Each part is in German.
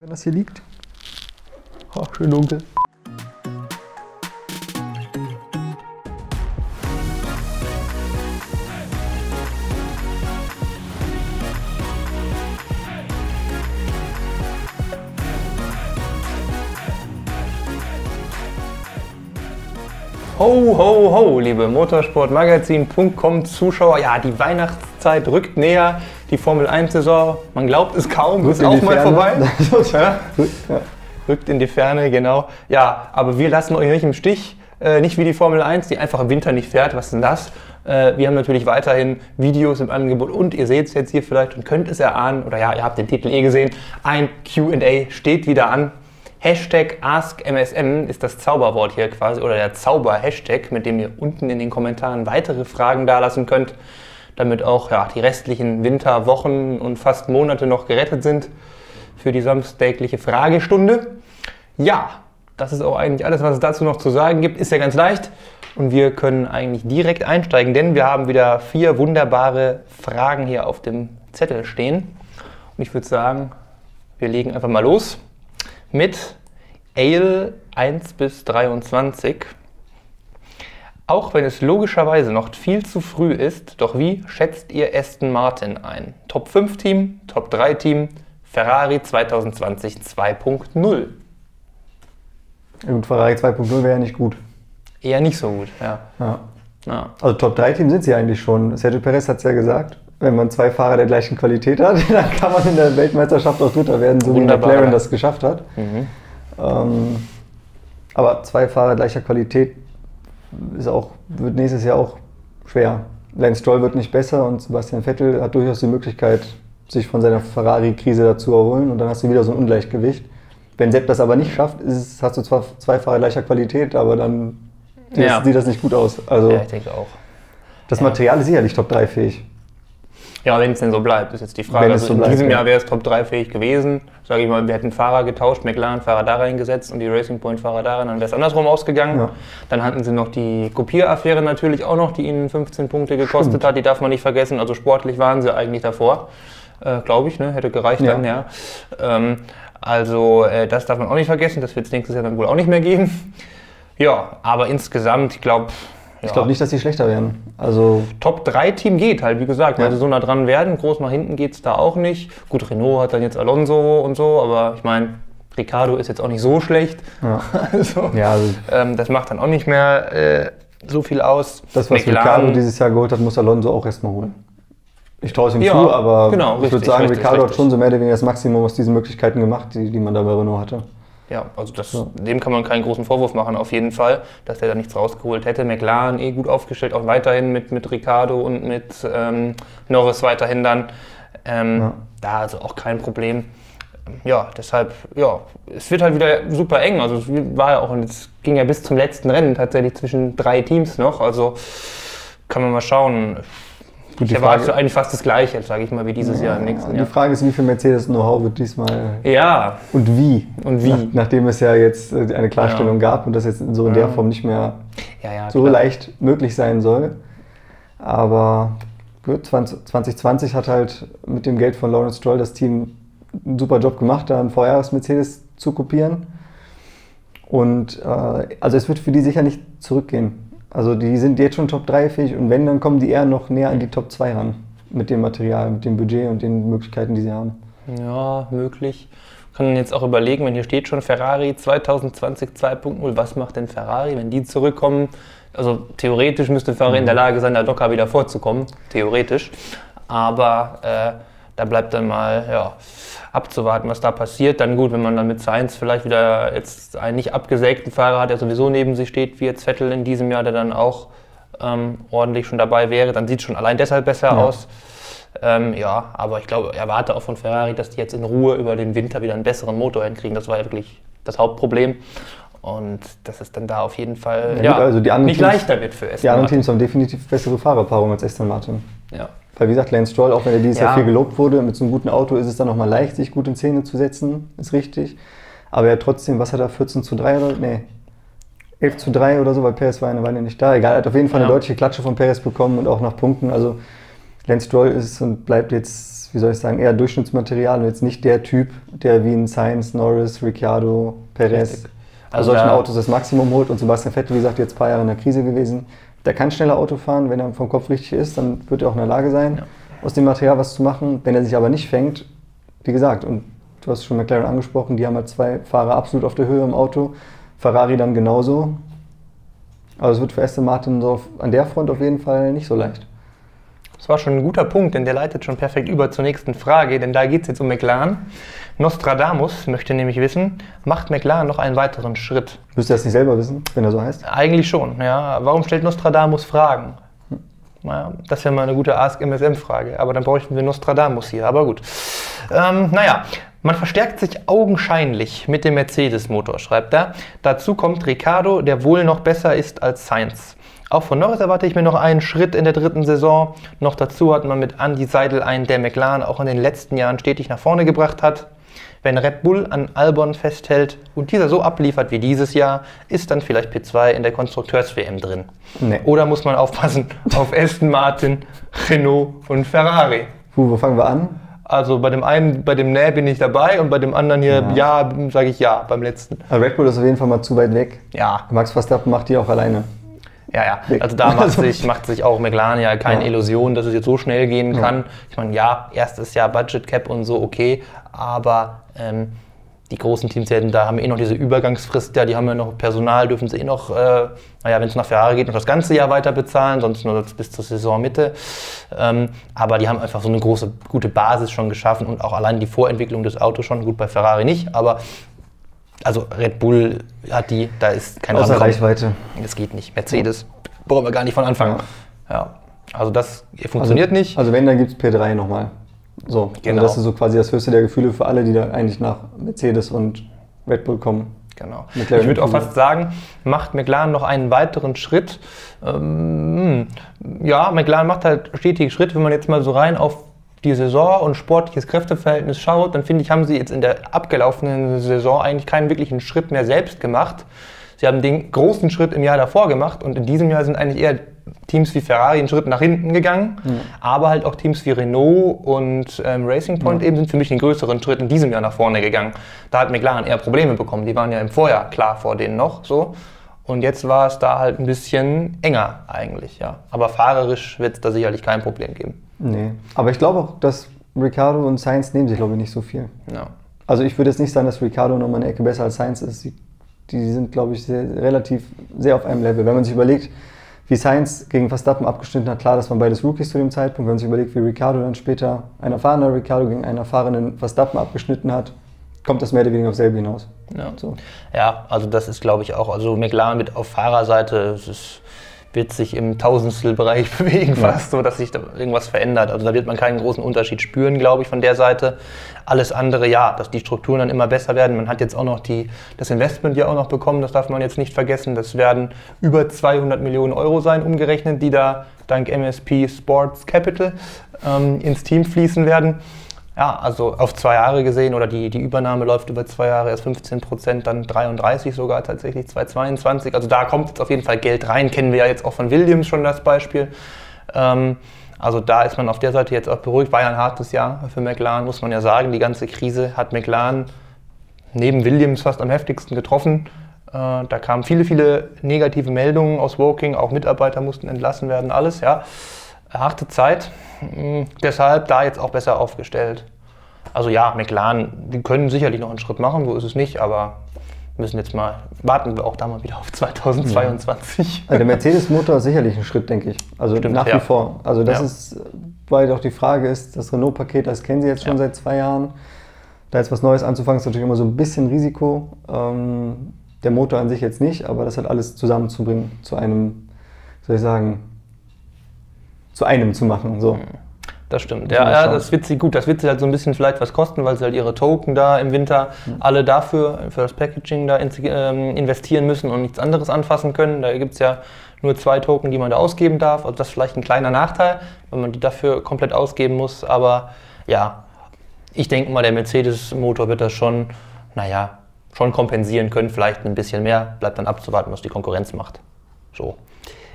wenn das hier liegt. Oh, schön dunkel. Ho, ho, ho, liebe Motorsportmagazin.com Zuschauer. Ja, die Weihnachtszeit rückt näher. Die Formel 1-Saison, man glaubt es kaum, Rückt ist auch mal Ferne. vorbei. Ja. Rückt in die Ferne, genau. Ja, aber wir lassen euch nicht im Stich. Äh, nicht wie die Formel 1, die einfach im Winter nicht fährt. Was ist denn das? Äh, wir haben natürlich weiterhin Videos im Angebot und ihr seht es jetzt hier vielleicht und könnt es erahnen, oder ja, ihr habt den Titel eh gesehen. Ein QA steht wieder an. Hashtag AskMSM ist das Zauberwort hier quasi oder der Zauber-Hashtag, mit dem ihr unten in den Kommentaren weitere Fragen dalassen könnt, damit auch ja, die restlichen Winterwochen und fast Monate noch gerettet sind für die samstägliche Fragestunde. Ja, das ist auch eigentlich alles, was es dazu noch zu sagen gibt. Ist ja ganz leicht und wir können eigentlich direkt einsteigen, denn wir haben wieder vier wunderbare Fragen hier auf dem Zettel stehen. Und ich würde sagen, wir legen einfach mal los mit Ale 1 bis 23. Auch wenn es logischerweise noch viel zu früh ist, doch wie schätzt ihr Aston Martin ein? Top 5 Team, Top 3 Team, Ferrari 2020 2.0. Ja, Gut, Ferrari 2.0 wäre ja nicht gut. Eher nicht so gut, ja. Ja. ja. Also Top 3 Team sind sie eigentlich schon. Sergio Perez hat es ja gesagt. Wenn man zwei Fahrer der gleichen Qualität hat, dann kann man in der Weltmeisterschaft auch Dritter werden, so Wunderbar, wie McLaren das geschafft hat. Mhm. Ähm, aber zwei Fahrer gleicher Qualität ist auch, wird nächstes Jahr auch schwer. Lance Stroll wird nicht besser und Sebastian Vettel hat durchaus die Möglichkeit, sich von seiner Ferrari-Krise dazu erholen und dann hast du wieder so ein Ungleichgewicht. Wenn Sepp das aber nicht schafft, ist hast du zwar zwei Fahrer gleicher Qualität, aber dann Ja. sieht das nicht gut aus. Also ja, ich denke auch. das. Material ist sicherlich Top 3 fähig. Ja, wenn es denn so bleibt, ist jetzt die Frage. Also so in bleibt, diesem ja. Jahr wäre es Top 3 fähig gewesen. Sage ich mal, wir hätten Fahrer getauscht, McLaren-Fahrer da reingesetzt und die Racing Point-Fahrer da rein, dann wäre es andersrum ausgegangen. Ja. Dann hatten sie noch die Kopieraffäre natürlich auch noch, die ihnen 15 Punkte gekostet Stimmt. hat, die darf man nicht vergessen. Also sportlich waren sie eigentlich davor, äh, glaube ich, ne? hätte gereicht Ja. dann, ja. Ähm, also äh, das darf man auch nicht vergessen, das wird es nächstes Jahr dann wohl auch nicht mehr geben. Ja, aber insgesamt, ich glaube, Ich glaube nicht, dass sie schlechter werden. Also Top 3 Team geht halt, wie gesagt, weil Ja. sie so nah dran werden. Groß nach hinten geht es da auch nicht. Gut, Renault hat dann jetzt Alonso und so, aber ich meine, Ricardo ist jetzt auch nicht so schlecht. ja, Also, ja also ähm, das macht dann auch nicht mehr äh, so viel aus. das, was McLaren- Ricardo dieses Jahr geholt hat, muss Alonso auch erstmal holen. Ich traue es ihm Ja, zu, aber genau, ich würde sagen, richtig, Ricardo hat richtig. schon so mehr oder weniger das Maximum aus diesen Möglichkeiten gemacht, die, die man da bei Renault hatte. Ja, also das, Ja. dem kann man keinen großen Vorwurf machen, auf jeden Fall, dass der da nichts rausgeholt hätte. McLaren eh gut aufgestellt, auch weiterhin mit, mit Ricardo und mit ähm, Norris weiterhin dann. Ähm, Ja. Da also auch kein Problem. Ja, deshalb, ja, es wird halt wieder super eng. Also es war ja auch, und es ging ja bis zum letzten Rennen tatsächlich zwischen drei Teams noch. Also kann man mal schauen. Gut, ich erwarte eigentlich fast das Gleiche, sage ich mal, wie dieses Jahr im nächsten Die Jahr. Frage ist, wie viel Mercedes-Know-how wird diesmal Ja, und wie? Und wie? Nach, nachdem es ja jetzt äh, eine Klarstellung gab und das jetzt so in der Ja. Form nicht mehr ja, ja. so klar. leicht möglich sein soll. Aber gut, 20, 2020 hat halt mit dem Geld von Lawrence Stroll das Team einen super Job gemacht, da einen Vorjahres-Mercedes zu kopieren. Und äh, also es wird für die sicher nicht zurückgehen. Also die sind jetzt schon Top 3 fähig und wenn, dann kommen die eher noch näher an die Top 2 ran. Mit dem Material, mit dem Budget und den Möglichkeiten, die sie haben. Ja, möglich. Kann man jetzt auch überlegen, wenn hier steht schon Ferrari 2020 2.0, was macht denn Ferrari, wenn die zurückkommen? Also theoretisch müsste Ferrari in der Lage sein, da locker wieder vorzukommen, theoretisch. Aber äh, da bleibt dann mal ja, abzuwarten, was da passiert. Dann gut, wenn man dann mit Sainz vielleicht wieder jetzt einen nicht abgesägten Fahrer hat, der sowieso neben sich steht, wie jetzt Vettel in diesem Jahr, der dann auch ähm, ordentlich schon dabei wäre, dann sieht es schon allein deshalb besser Ja. aus. Ähm, ja, aber ich glaube, erwarte auch von Ferrari, dass die jetzt in Ruhe über den Winter wieder einen besseren Motor hinkriegen. Das war ja wirklich das Hauptproblem. Und dass es dann da auf jeden Fall Ja, ja, also die anderen nicht Teams- leichter wird für Aston Die anderen Martin. Teams haben definitiv bessere Fahrerpaarung als Aston Martin. Ja. Weil wie gesagt, Lance Stroll, auch wenn er dieses Ja. Jahr viel gelobt wurde, mit so einem guten Auto ist es dann nochmal leicht, sich gut in Szene zu setzen, ist richtig. Aber er hat trotzdem, was hat er, 14 zu 3 oder? Nee, 11 zu 3 oder so, weil Perez war eine Weile nicht da. Egal, er hat auf jeden Fall eine Ja. deutliche Klatsche von Perez bekommen und auch nach Punkten. Also Lance Stroll ist und bleibt jetzt wie soll ich sagen, eher Durchschnittsmaterial und jetzt nicht der Typ, der wie ein Sainz, Norris, Ricciardo, Perez also Also solchen Autos das Maximum holt. Und Sebastian Vettel, wie gesagt, jetzt ein paar Jahre in der Krise gewesen. Der kann schneller Auto fahren, wenn er vom Kopf richtig ist, dann wird er auch in der Lage sein, Ja. aus dem Material was zu machen. Wenn er sich aber nicht fängt, wie gesagt, und du hast schon McLaren angesprochen, die haben halt zwei Fahrer absolut auf der Höhe im Auto, Ferrari dann genauso. Aber es wird für Aston Martin so auf, an der Front auf jeden Fall nicht so leicht. Das war schon ein guter Punkt, denn der leitet schon perfekt über zur nächsten Frage, denn da geht es jetzt um McLaren. Nostradamus möchte nämlich wissen, macht McLaren noch einen weiteren Schritt? Müsst ihr das nicht selber wissen, wenn er so heißt? Eigentlich schon, ja. Warum stellt Nostradamus Fragen? Naja, das wäre mal eine gute Ask MSM-Frage, aber dann bräuchten wir Nostradamus hier, aber gut. Ähm, naja, man verstärkt sich augenscheinlich mit dem Mercedes-Motor, schreibt er. Dazu kommt Ricardo, der wohl noch besser ist als Sainz. Auch von Norris erwarte ich mir noch einen Schritt in der dritten Saison. Noch dazu hat man mit Andy Seidel einen, der McLaren auch in den letzten Jahren stetig nach vorne gebracht hat. Wenn Red Bull an Albon festhält und dieser so abliefert wie dieses Jahr, ist dann vielleicht P2 in der Konstrukteurs-WM drin. Nee. Oder muss man aufpassen auf Aston Martin, Renault und Ferrari? Puh, wo fangen wir an? Also bei dem einen, bei dem Nee bin ich dabei und bei dem anderen hier, ja, sage ich ja, beim letzten. Also Red Bull ist auf jeden Fall mal zu weit weg. Ja, Max Verstappen macht die auch alleine. Ja, ja. Also da macht Also- sich, macht sich auch McLaren ja keine Ja. Illusion, dass es jetzt so schnell gehen kann. Ich meine, ja, erstes Jahr Budget Cap und so, okay, aber ähm, die großen Teams werden, da haben eh noch diese Übergangsfrist, ja, die haben ja noch Personal, dürfen sie eh noch, äh, naja, wenn es nach Ferrari geht, noch das ganze Jahr weiter bezahlen, sonst nur bis zur Saisonmitte. Ähm, aber die haben einfach so eine große, gute Basis schon geschaffen und auch allein die Vorentwicklung des Autos schon, gut bei Ferrari nicht, aber also Red Bull hat die, da ist kein Außer. Reichweite. Das geht nicht. Mercedes brauchen wir gar nicht von Anfang. Ja. Also das funktioniert also, nicht. Also wenn, dann gibt es P3 nochmal. So, Genau. also das ist so quasi das höchste der Gefühle für alle, die da eigentlich nach Mercedes und Red Bull kommen. Genau. McLaren ich würde auch fast sagen, macht McLaren noch einen weiteren Schritt. Ähm, ja, McLaren macht halt stetige Schritt. Wenn man jetzt mal so rein auf die Saison und sportliches Kräfteverhältnis schaut, dann finde ich, haben sie jetzt in der abgelaufenen Saison eigentlich keinen wirklichen Schritt mehr selbst gemacht. Sie haben den großen Schritt im Jahr davor gemacht und in diesem Jahr sind eigentlich eher Teams wie Ferrari einen Schritt nach hinten gegangen, aber halt auch Teams wie Renault und ähm, Racing Point eben sind für mich den größeren Schritt in diesem Jahr nach vorne gegangen. Da hat McLaren eher Probleme bekommen. Die waren ja im Vorjahr klar vor denen noch so. Und jetzt war es da halt ein bisschen enger eigentlich, ja. Aber fahrerisch wird es da sicherlich kein Problem geben. Nee. Aber ich glaube auch, dass Ricardo und Sainz nehmen sich, glaube ich, nicht so viel. Ja. Also ich würde jetzt nicht sagen, dass Ricardo nochmal eine Ecke besser als Sainz ist. Die, die sind, glaube ich, sehr, relativ sehr auf einem Level. Wenn man sich überlegt, wie Sainz gegen Verstappen abgeschnitten hat, klar, das waren beides Rookies zu dem Zeitpunkt. Wenn man sich überlegt, wie Ricardo dann später, ein erfahrener Ricardo gegen einen erfahrenen Verstappen abgeschnitten hat, kommt das mehr oder weniger auf selbe hinaus. Ja. So. Ja, also das ist, glaube ich, auch. Also McLaren wird auf Fahrerseite, es ist, wird sich im Tausendstelbereich bewegen fast, so dass sich da irgendwas verändert. Also da wird man keinen großen Unterschied spüren, glaube ich, von der Seite. Alles andere, ja, dass die Strukturen dann immer besser werden. Man hat jetzt auch noch die, das Investment ja auch noch bekommen, das darf man jetzt nicht vergessen. Das werden über 200 Millionen Euro sein, umgerechnet, die da dank MSP Sports Capital ähm, ins Team fließen werden. Ja, also auf zwei Jahre gesehen oder die, die Übernahme läuft über zwei Jahre, erst 15 Prozent, dann 33 sogar tatsächlich 2022. Also da kommt jetzt auf jeden Fall Geld rein. Kennen wir ja jetzt auch von Williams schon das Beispiel. Ähm, also da ist man auf der Seite jetzt auch beruhigt. War ja ein hartes Jahr für McLaren, muss man ja sagen. Die ganze Krise hat McLaren neben Williams fast am heftigsten getroffen. Äh, da kamen viele, viele negative Meldungen aus Woking. Auch Mitarbeiter mussten entlassen werden, alles, ja. Harte Zeit. Mm, Deshalb da jetzt auch besser aufgestellt. Also ja, McLaren, die können sicherlich noch einen Schritt machen, so ist es nicht, aber müssen jetzt mal, warten wir auch da mal wieder auf 2022. Also der Mercedes-Motor ist sicherlich ein Schritt, denke ich. Also Stimmt, nach ja. wie vor. Also das Ja. ist, weil doch die Frage ist, das Renault-Paket, das kennen Sie jetzt schon Ja. seit zwei Jahren. Da jetzt was Neues anzufangen, ist natürlich immer so ein bisschen Risiko. Ähm, der Motor an sich jetzt nicht, aber das halt alles zusammenzubringen, zu einem, soll ich sagen, zu einem zu machen. So. Das stimmt. Ja, ja, das wird sie gut. Das wird sie halt so ein bisschen vielleicht was kosten, weil sie halt ihre Token da im Winter alle dafür, für das Packaging da in, ähm, investieren müssen und nichts anderes anfassen können. Da gibt es ja nur zwei Token, die man da ausgeben darf. Also das ist vielleicht ein kleiner Nachteil, wenn man die dafür komplett ausgeben muss. Aber ja, ich denke mal, der Mercedes-Motor wird das schon, naja, schon kompensieren können. Vielleicht ein bisschen mehr. Bleibt dann abzuwarten, was die Konkurrenz macht. So.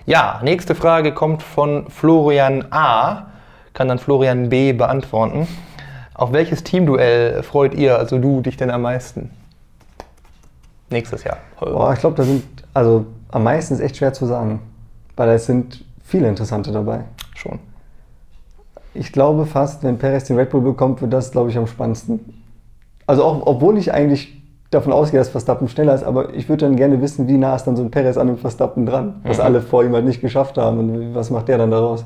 Ja, nächste Frage kommt von Florian A. Kann dann Florian B. beantworten. Auf welches Teamduell freut ihr, also du, dich denn am meisten? Nächstes Jahr. Boah, ich glaube, da sind, also am meisten ist echt schwer zu sagen, weil es sind viele interessante dabei. Schon. Ich glaube fast, wenn Perez den Red Bull bekommt, wird das, glaube ich, am spannendsten. Also auch, obwohl ich eigentlich davon ausgehe, dass Verstappen schneller ist, aber ich würde dann gerne wissen, wie nah ist dann so ein Perez an dem Verstappen dran, was Mhm. alle vor ihm halt nicht geschafft haben und was macht der dann daraus?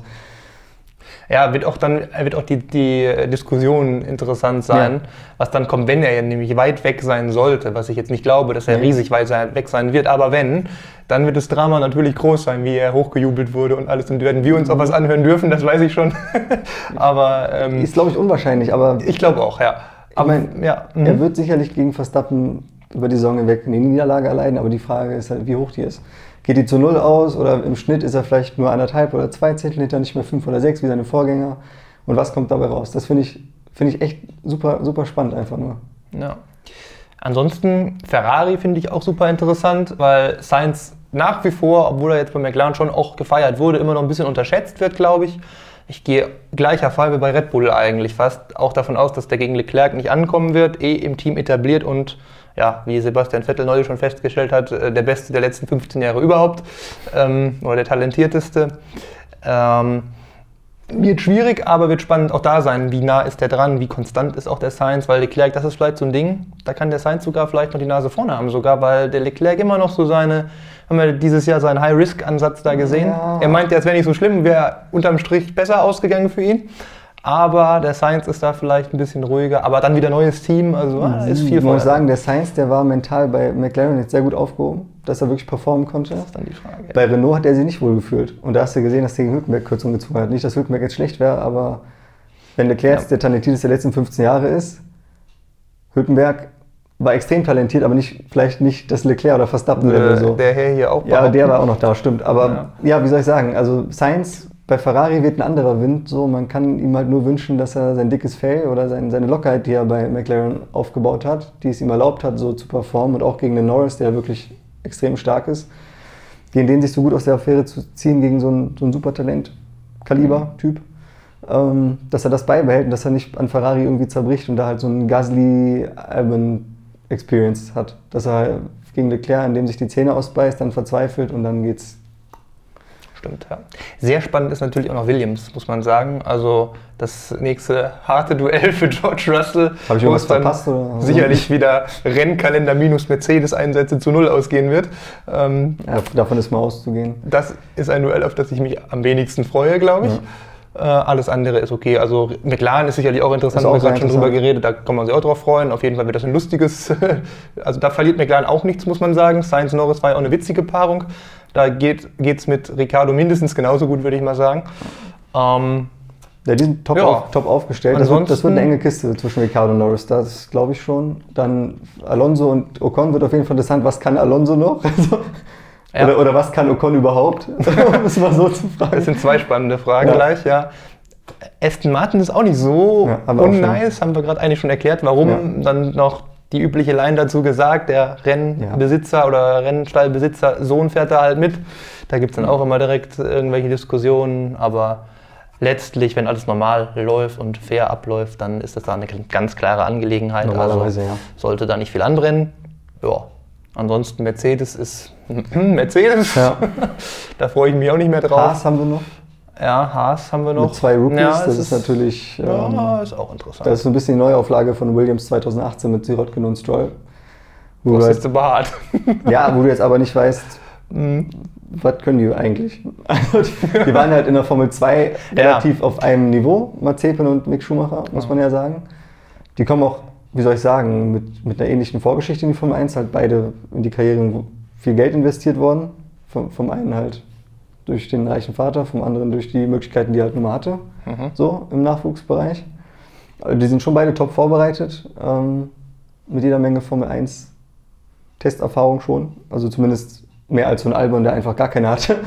Ja, wird auch dann wird auch die, die Diskussion interessant sein, Ja. was dann kommt, wenn er ja nämlich weit weg sein sollte, was ich jetzt nicht glaube, dass er riesig weit sein, weg sein wird, aber wenn, dann wird das Drama natürlich groß sein, wie er hochgejubelt wurde und alles und werden wir uns auch was anhören dürfen, das weiß ich schon. aber ähm, Ist, glaube ich, unwahrscheinlich, aber ich glaube auch, ja. Aber mein, ja, mhm. er wird sicherlich gegen Verstappen über die Saison hinweg eine Niederlage erleiden, aber die Frage ist halt, wie hoch die ist. Geht die zu null aus oder im Schnitt ist er vielleicht nur anderthalb oder zwei Zentimeter, nicht mehr fünf oder sechs wie seine Vorgänger? Und was kommt dabei raus? Das finde ich, finde ich echt super, super spannend einfach nur. Ja. Ansonsten Ferrari finde ich auch super interessant, weil Sainz nach wie vor, obwohl er jetzt bei McLaren schon auch gefeiert wurde, immer noch ein bisschen unterschätzt wird, glaube ich. Ich gehe gleicher Fall wie bei Red Bull eigentlich fast auch davon aus, dass der gegen Leclerc nicht ankommen wird, eh im Team etabliert und ja, wie Sebastian Vettel neulich schon festgestellt hat, äh, der Beste der letzten 15 Jahre überhaupt ähm, oder der talentierteste. Ähm, wird schwierig, aber wird spannend auch da sein. Wie nah ist der dran? Wie konstant ist auch der Sainz? Weil Leclerc, das ist vielleicht so ein Ding, da kann der Sainz sogar vielleicht noch die Nase vorne haben, sogar, weil der Leclerc immer noch so seine, haben wir dieses Jahr seinen High-Risk-Ansatz da gesehen. Ja. Er meinte, es wäre nicht so schlimm, wäre unterm Strich besser ausgegangen für ihn. Aber der Sainz ist da vielleicht ein bisschen ruhiger, aber dann wieder neues Team, also ah, ist viel Ich muss sagen, der Sainz, der war mental bei McLaren jetzt sehr gut aufgehoben, dass er wirklich performen konnte. Das ist dann die Frage. Bei Renault hat er sich nicht wohl gefühlt. Und da hast du gesehen, dass der gegen Hülkenberg Kürzung gezogen hat. Nicht, dass Hülkenberg jetzt schlecht wäre, aber wenn Leclerc Ja. der talentierteste der letzten 15 Jahre ist, Hülkenberg war extrem talentiert, aber nicht, vielleicht nicht das Leclerc oder Verstappen-Level so. Der Herr hier auch ja, behaupten. der war auch noch da, stimmt. Aber ja. wie soll ich sagen? Also Sainz bei Ferrari wird ein anderer Wind. So, man kann ihm halt nur wünschen, dass er sein dickes Fell oder sein, seine Lockerheit, die er bei McLaren aufgebaut hat, die es ihm erlaubt hat, so zu performen und auch gegen den Norris, der wirklich extrem stark ist, gegen den sich so gut aus der Affäre zu ziehen, gegen so ein, so ein Supertalent-Kaliber-Typ, ähm, dass er das beibehält und dass er nicht an Ferrari irgendwie zerbricht und da halt so ein Gasly-Albon-Experience hat. Dass er gegen Leclerc, indem sich die Zähne ausbeißt, dann verzweifelt und dann geht's Stimmt, ja. Sehr spannend ist natürlich auch noch Williams, muss man sagen. Also das nächste harte Duell für George Russell. Hab ich wo es dann verpasst, oder? Sicherlich wieder Rennkalender minus Mercedes-Einsätze zu null ausgehen wird. Ähm, Ja, davon ist mal auszugehen. das ist ein Duell, auf das ich mich am wenigsten freue, glaube ich. Äh, alles andere ist okay. Also McLaren ist sicherlich auch interessant, haben wir gerade schon drüber geredet, da kann man sich auch drauf freuen. Auf jeden Fall wird das ein lustiges, also da verliert McLaren auch nichts, muss man sagen. Sainz Norris war ja auch eine witzige Paarung. Da geht es mit Ricardo mindestens genauso gut, würde ich mal sagen. Ähm, Ja, die sind top, Ja. auf, top aufgestellt. Das wird, das wird eine enge Kiste zwischen Ricardo und Norris, das glaube ich schon. Dann Alonso und Ocon wird auf jeden Fall interessant. Was kann Alonso noch? Ja. oder, oder was kann Ocon überhaupt? um es mal so zu fragen. das sind zwei spannende Fragen Ja. gleich, ja. Aston Martin ist auch nicht so Ja, haben wir auch unnice, haben wir gerade eigentlich schon erklärt, warum. Dann noch die übliche Line dazu gesagt, der Rennbesitzer oder Rennstallbesitzer, Sohn fährt da halt mit. Da gibt es dann auch immer direkt irgendwelche Diskussionen, aber letztlich, wenn alles normal läuft und fair abläuft, dann ist das da eine ganz klare Angelegenheit. Normalerweise, also ja. Sollte da nicht viel anbrennen. Ja. Ansonsten Mercedes ist Mercedes. Ja. da freue ich mich auch nicht mehr drauf. Haas haben wir noch. Ja, Haas haben wir noch. Mit zwei Rookies. Ja, das es ist, natürlich. Ja, Ähm, ist auch interessant. das ist so ein bisschen die Neuauflage von Williams 2018 mit Sirotkin und Stroll. Wo das ist zu hart. ja, wo du jetzt aber nicht weißt, Mhm. was können die eigentlich? Also die, waren halt in der Formel 2 Ja. relativ auf einem Niveau, Mazepin und Mick Schumacher, muss man ja sagen. Die kommen auch, wie soll ich sagen, mit, mit einer ähnlichen Vorgeschichte in die Formel 1, halt beide in die Karrieren wo viel Geld investiert worden. Vom, vom einen halt durch den reichen Vater, vom anderen durch die Möglichkeiten, die er halt nun mal hatte, Mhm. so im Nachwuchsbereich. Also die sind schon beide top vorbereitet, ähm, mit jeder Menge Formel 1 Testerfahrung schon. Also zumindest mehr als so ein Albon, der einfach gar keine hatte.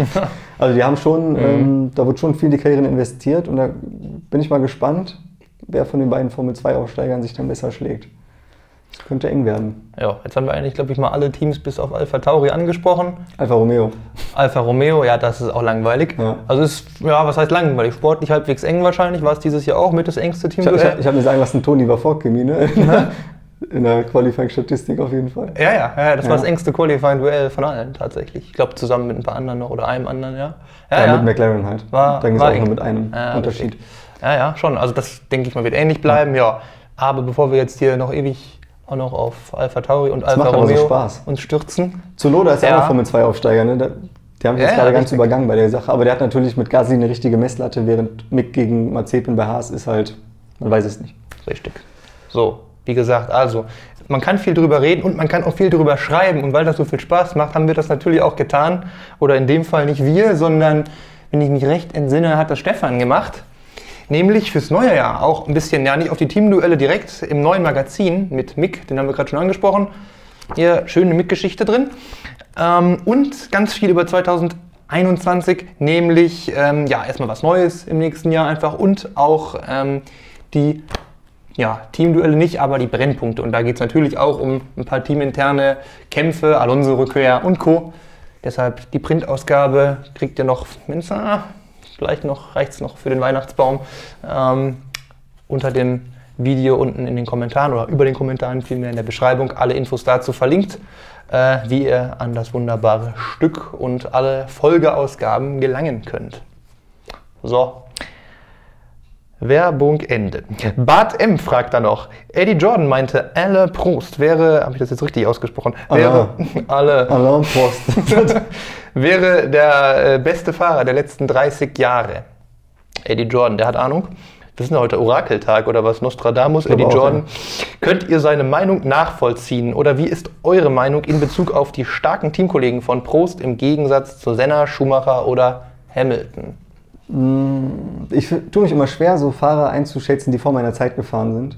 Also die haben schon, ähm, da wird schon viel in die Karrieren investiert und da bin ich mal gespannt, wer von den beiden Formel 2 Aufsteigern sich dann besser schlägt. Das könnte eng werden. Ja, jetzt haben wir eigentlich, glaube ich, mal alle Teams bis auf Alpha Tauri angesprochen. Alfa Romeo. Alfa Romeo, ja, das ist auch langweilig. Ja. Also ist, ja, was heißt langweilig? Sportlich halbwegs eng wahrscheinlich. War es dieses Jahr auch mit das engste Team? Ich habe hab, hab mir sagen lassen, Toni war vor Kimi, ne? In der Qualifying-Statistik auf jeden Fall. Ja, ja, ja, das Ja. war das engste Qualifying-Duell von allen tatsächlich. Ich glaube zusammen mit ein paar anderen noch oder einem anderen, ja. Ja, Ja, mit McLaren halt. War, da ging es war auch eng. nur mit einem Ja, Unterschied. richtig. Ja, ja, schon. Also das denke ich mal wird ähnlich bleiben, ja. Aber bevor wir jetzt hier noch ewig auch noch auf Alpha Tauri und Alfa macht aber so Romeo Spaß. uns stürzen. Zunoda ist ja Ja. auch noch Formel 2 Aufsteiger, ne? Da, die haben sich Ja, jetzt gerade ja, ganz übergangen bei der Sache. Aber der hat natürlich mit Gasly eine richtige Messlatte, während Mick gegen Mazepin bei Haas ist halt, man weiß es nicht. Richtig. So, wie gesagt, also man kann viel drüber reden und man kann auch viel drüber schreiben. Und weil das so viel Spaß macht, haben wir das natürlich auch getan. Oder in dem Fall nicht wir, sondern, wenn ich mich recht entsinne, hat das Stefan gemacht. Nämlich fürs neue Jahr auch ein bisschen, ja nicht auf die Teamduelle direkt, im neuen Magazin mit Mick, den haben wir gerade schon angesprochen. Hier schöne Mick-Geschichte drin. Ähm, und ganz viel über 2021, nämlich ähm, ja erstmal was Neues im nächsten Jahr einfach und auch ähm, die ja, Teamduelle nicht, aber die Brennpunkte. Und da geht es natürlich auch um ein paar teaminterne Kämpfe, Alonso-Rückkehr und Co. Deshalb die Printausgabe kriegt ihr noch, wenn's, ah, vielleicht noch, reicht es noch für den Weihnachtsbaum, ähm, unter dem Video unten in den Kommentaren oder über den Kommentaren vielmehr in der Beschreibung alle Infos dazu verlinkt, äh, wie ihr an das wunderbare Stück und alle Folgeausgaben gelangen könnt. So, Werbung Ende. Bart M. fragt da noch. Eddie Jordan meinte, Alle Prost wäre, habe ich das jetzt richtig ausgesprochen? Wäre, alle, Alain Prost. wäre der äh, beste Fahrer der letzten 30 Jahre. Eddie Jordan, der hat Ahnung. Das ist ja heute Orakeltag oder was? Nostradamus, Eddie Jordan. Könnt ihr seine Meinung nachvollziehen? Oder wie ist eure Meinung in Bezug auf die starken Teamkollegen von Prost im Gegensatz zu Senna, Schumacher oder Hamilton? Ich tue mich immer schwer, so Fahrer einzuschätzen, die vor meiner Zeit gefahren sind.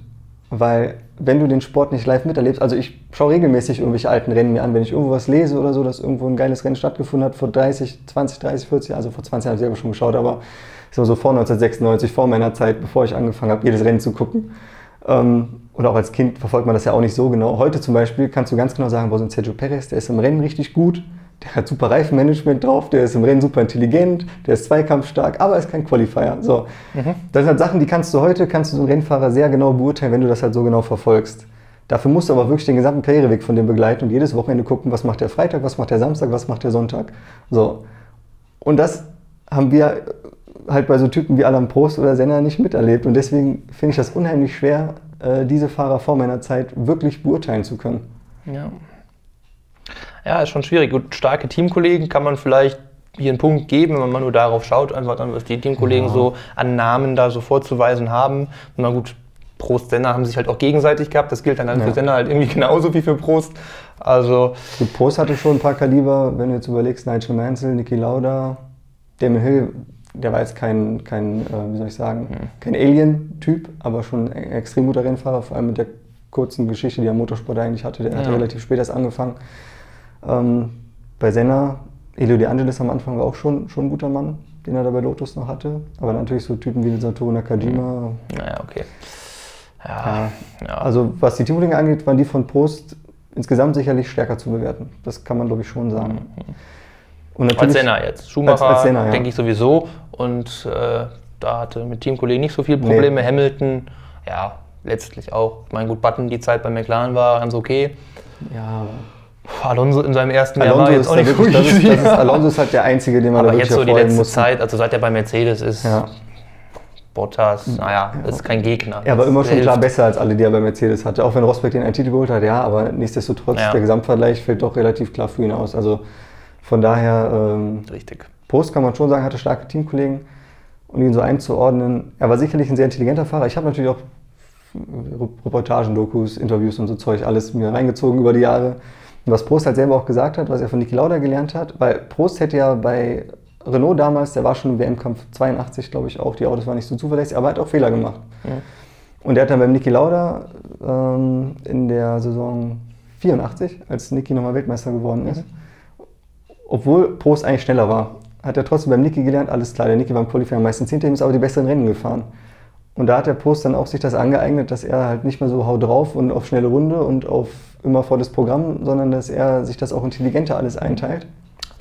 Weil, wenn du den Sport nicht live miterlebst, also ich schaue regelmäßig irgendwelche alten Rennen mir an, wenn ich irgendwo was lese oder so, dass irgendwo ein geiles Rennen stattgefunden hat vor 30, 20, 30, 40 Jahren, also vor 20 Jahren habe ich selber schon geschaut, aber ich sag so vor 1996, vor meiner Zeit, bevor ich angefangen habe, jedes Rennen zu gucken. Ähm, oder auch als Kind verfolgt man das ja auch nicht so genau. Heute zum Beispiel kannst du ganz genau sagen, wo so ein Sergio Perez, der ist im Rennen richtig gut, der hat super Reifenmanagement drauf, der ist im Rennen super intelligent, der ist zweikampfstark, aber ist kein Qualifier. So. Das sind halt Sachen, die kannst du heute, kannst du so einen Rennfahrer sehr genau beurteilen, wenn du das halt so genau verfolgst. Dafür musst du aber wirklich den gesamten Karriereweg von dem begleiten und jedes Wochenende gucken, was macht der Freitag, was macht der Samstag, was macht der Sonntag. So. Und das haben wir halt bei so Typen wie Alan Prost oder Senna nicht miterlebt. Und deswegen finde ich das unheimlich schwer, äh, diese Fahrer vor meiner Zeit wirklich beurteilen zu können. Ja. Ja, ist schon schwierig. Gut, starke Teamkollegen kann man vielleicht hier einen Punkt geben, wenn man nur darauf schaut, einfach dann, was die Teamkollegen so an Namen da so vorzuweisen haben. Na gut, Prost, Senna haben sich halt auch gegenseitig gehabt. Das gilt dann, dann Ja. für Senna halt irgendwie genauso wie für Prost. Also, Gut, Prost hatte schon ein paar Kaliber, wenn du jetzt überlegst, Nigel Mansell, Niki Lauda, Damon Hill, der war jetzt kein, kein äh, wie soll ich sagen, kein Alien-Typ, aber schon ein extrem guter Rennfahrer, vor allem mit der kurzen Geschichte, die er Motorsport eigentlich hatte. Der hatte Ja. relativ spät erst angefangen. Ähm, bei Senna, Elio De Angelis am Anfang war auch schon, schon ein guter Mann, den er da bei Lotus noch hatte. Aber natürlich so Typen wie Satoru Nakajima. naja, okay. Ja, ja. Also was die Teamkollegen angeht, waren die von Prost insgesamt sicherlich stärker zu bewerten. Das kann man, glaube ich, schon sagen. Und als natürlich- Senna jetzt. Schumacher, als Senna, ja. denke ich sowieso. Und äh, da hatte mit Teamkollegen nicht so viele Probleme. Hamilton, ja, letztlich auch. Ich meine, gut, Button, die Zeit bei McLaren war ganz okay. Ja, Alonso in seinem ersten Jahr Alonso war ist, jetzt auch nicht wirklich, das ist, das ist, Alonso ist halt der Einzige, den man Aber da jetzt wirklich so die letzte muss. Zeit, also seit er bei Mercedes ist, Ja. Bottas, naja, ist kein Gegner. Er war immer schon Hilft. klar besser als alle, die er bei Mercedes hatte. Auch wenn Rosberg den einen Titel geholt hat, ja, aber nichtsdestotrotz, Ja. der Gesamtvergleich fällt doch relativ klar für ihn aus. Also von daher, ähm, Richtig. Post kann man schon sagen, hatte starke Teamkollegen. Und ihn so einzuordnen, er war sicherlich ein sehr intelligenter Fahrer. Ich habe natürlich auch Reportagen, Dokus, Interviews und so Zeug alles mir reingezogen über die Jahre. Was Prost halt selber auch gesagt hat, was er von Niki Lauda gelernt hat, weil Prost hätte ja bei Renault damals, der war schon im WM-Kampf 82, glaube ich auch, die Autos waren nicht so zuverlässig, aber er hat auch Fehler gemacht. Und er hat dann beim Niki Lauda ähm, in der Saison 84, als Niki nochmal Weltmeister geworden ist, obwohl Prost eigentlich schneller war, hat er trotzdem beim Niki gelernt, alles klar, der Niki war im Qualifying meistens hinter ihm, ist aber die besseren Rennen gefahren. Und da hat der Post dann auch sich das angeeignet, dass er halt nicht mehr so hau drauf und auf schnelle Runde und auf immer vor das Programm, sondern dass er sich das auch intelligenter alles einteilt.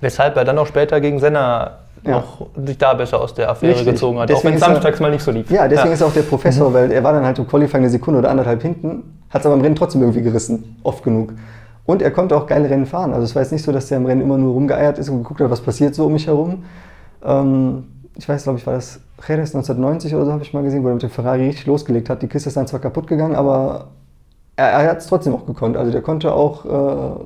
Weshalb er dann auch später gegen Senna Ja. noch sich da besser aus der Affäre Richtig. gezogen hat. auch Deswegen wenn es ist er- samstags mal nicht so lief. Ja, deswegen ja. ist auch der Professor, weil er war dann halt im Qualifying eine Sekunde oder anderthalb hinten, hat es aber im Rennen trotzdem irgendwie gerissen, oft genug. Und er konnte auch geile Rennen fahren. Also es war jetzt nicht so, dass er im Rennen immer nur rumgeeiert ist und geguckt hat, was passiert so um mich herum. Ähm, ich weiß, glaube ich, war das Jerez 1990 oder so, habe ich mal gesehen, wo er mit dem Ferrari richtig losgelegt hat. Die Kiste ist dann zwar kaputt gegangen, aber er, er hat es trotzdem auch gekonnt. Also der konnte auch, äh,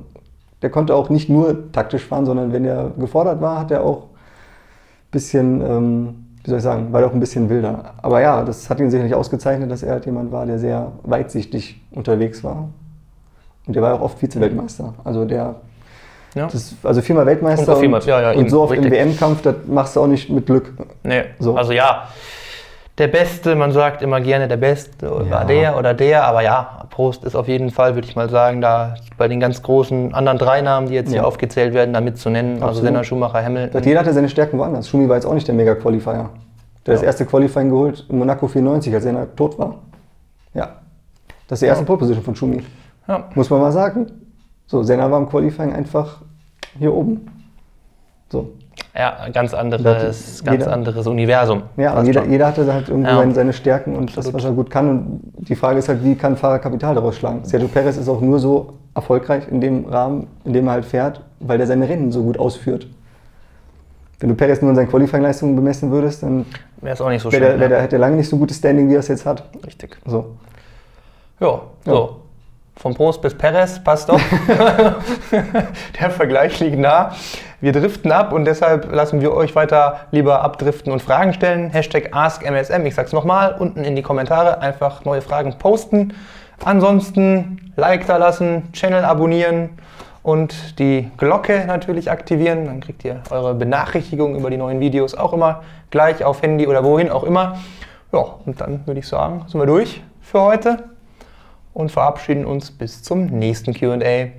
der konnte auch nicht nur taktisch fahren, sondern wenn er gefordert war, hat er auch ein bisschen, ähm, wie soll ich sagen, war er auch ein bisschen wilder. Aber ja, das hat ihn sicherlich ausgezeichnet, dass er halt jemand war, der sehr weitsichtig unterwegs war. Und der war auch oft Vize-Weltmeister. Also der, Ja. das, also viermal Weltmeister Und viermal, und, ja, ja, und so oft im richtig. WM-Kampf, das machst du auch nicht mit Glück. Nee, So. also ja, der Beste, man sagt immer gerne der Beste oder Ja. der oder der, aber ja, Prost ist auf jeden Fall, würde ich mal sagen, da bei den ganz großen anderen drei Namen, die jetzt hier Ja. aufgezählt werden, damit zu nennen, also Absolut. Senna, Schumacher, Hamilton. Jeder hatte seine Stärken woanders. Schumi war jetzt auch nicht der Mega-Qualifier. Der hat das Ja. erste Qualifying geholt in Monaco 94, als er tot war. Ja. Das ist die erste Pole Position von Schumi. Ja. Muss man mal sagen. So, Senna war im Qualifying einfach hier oben. So. Ja, ganz anderes, Das- ganz jeder- anderes Universum. Ja, Fast jeder, jeder hatte halt irgendwo Ja. seine- Stärken und das, Absolut. was er gut kann. Und die Frage ist halt, wie kann Fahrer Kapital daraus schlagen? Sergio Perez ist auch nur so erfolgreich in dem Rahmen, in dem er halt fährt, weil er seine Rennen so gut ausführt. Wenn du Perez nur in seinen Qualifying-Leistungen bemessen würdest, dann Wäre es auch nicht so wäre schön. der, wär ja. der, hätte er lange nicht so gutes Standing, wie er es jetzt hat. Richtig. So. Ja, so. Vom Prost bis Perez passt doch. Der Vergleich liegt nah. Wir driften ab und deshalb lassen wir euch weiter lieber abdriften und Fragen stellen. Hashtag AskMSM, ich sag's nochmal, unten in die Kommentare einfach neue Fragen posten. Ansonsten Like da lassen, Channel abonnieren und die Glocke natürlich aktivieren. Dann kriegt ihr eure Benachrichtigungen über die neuen Videos auch immer gleich auf Handy oder wohin auch immer. Ja, und dann würde ich sagen, sind wir durch für heute und verabschieden uns bis zum nächsten QA.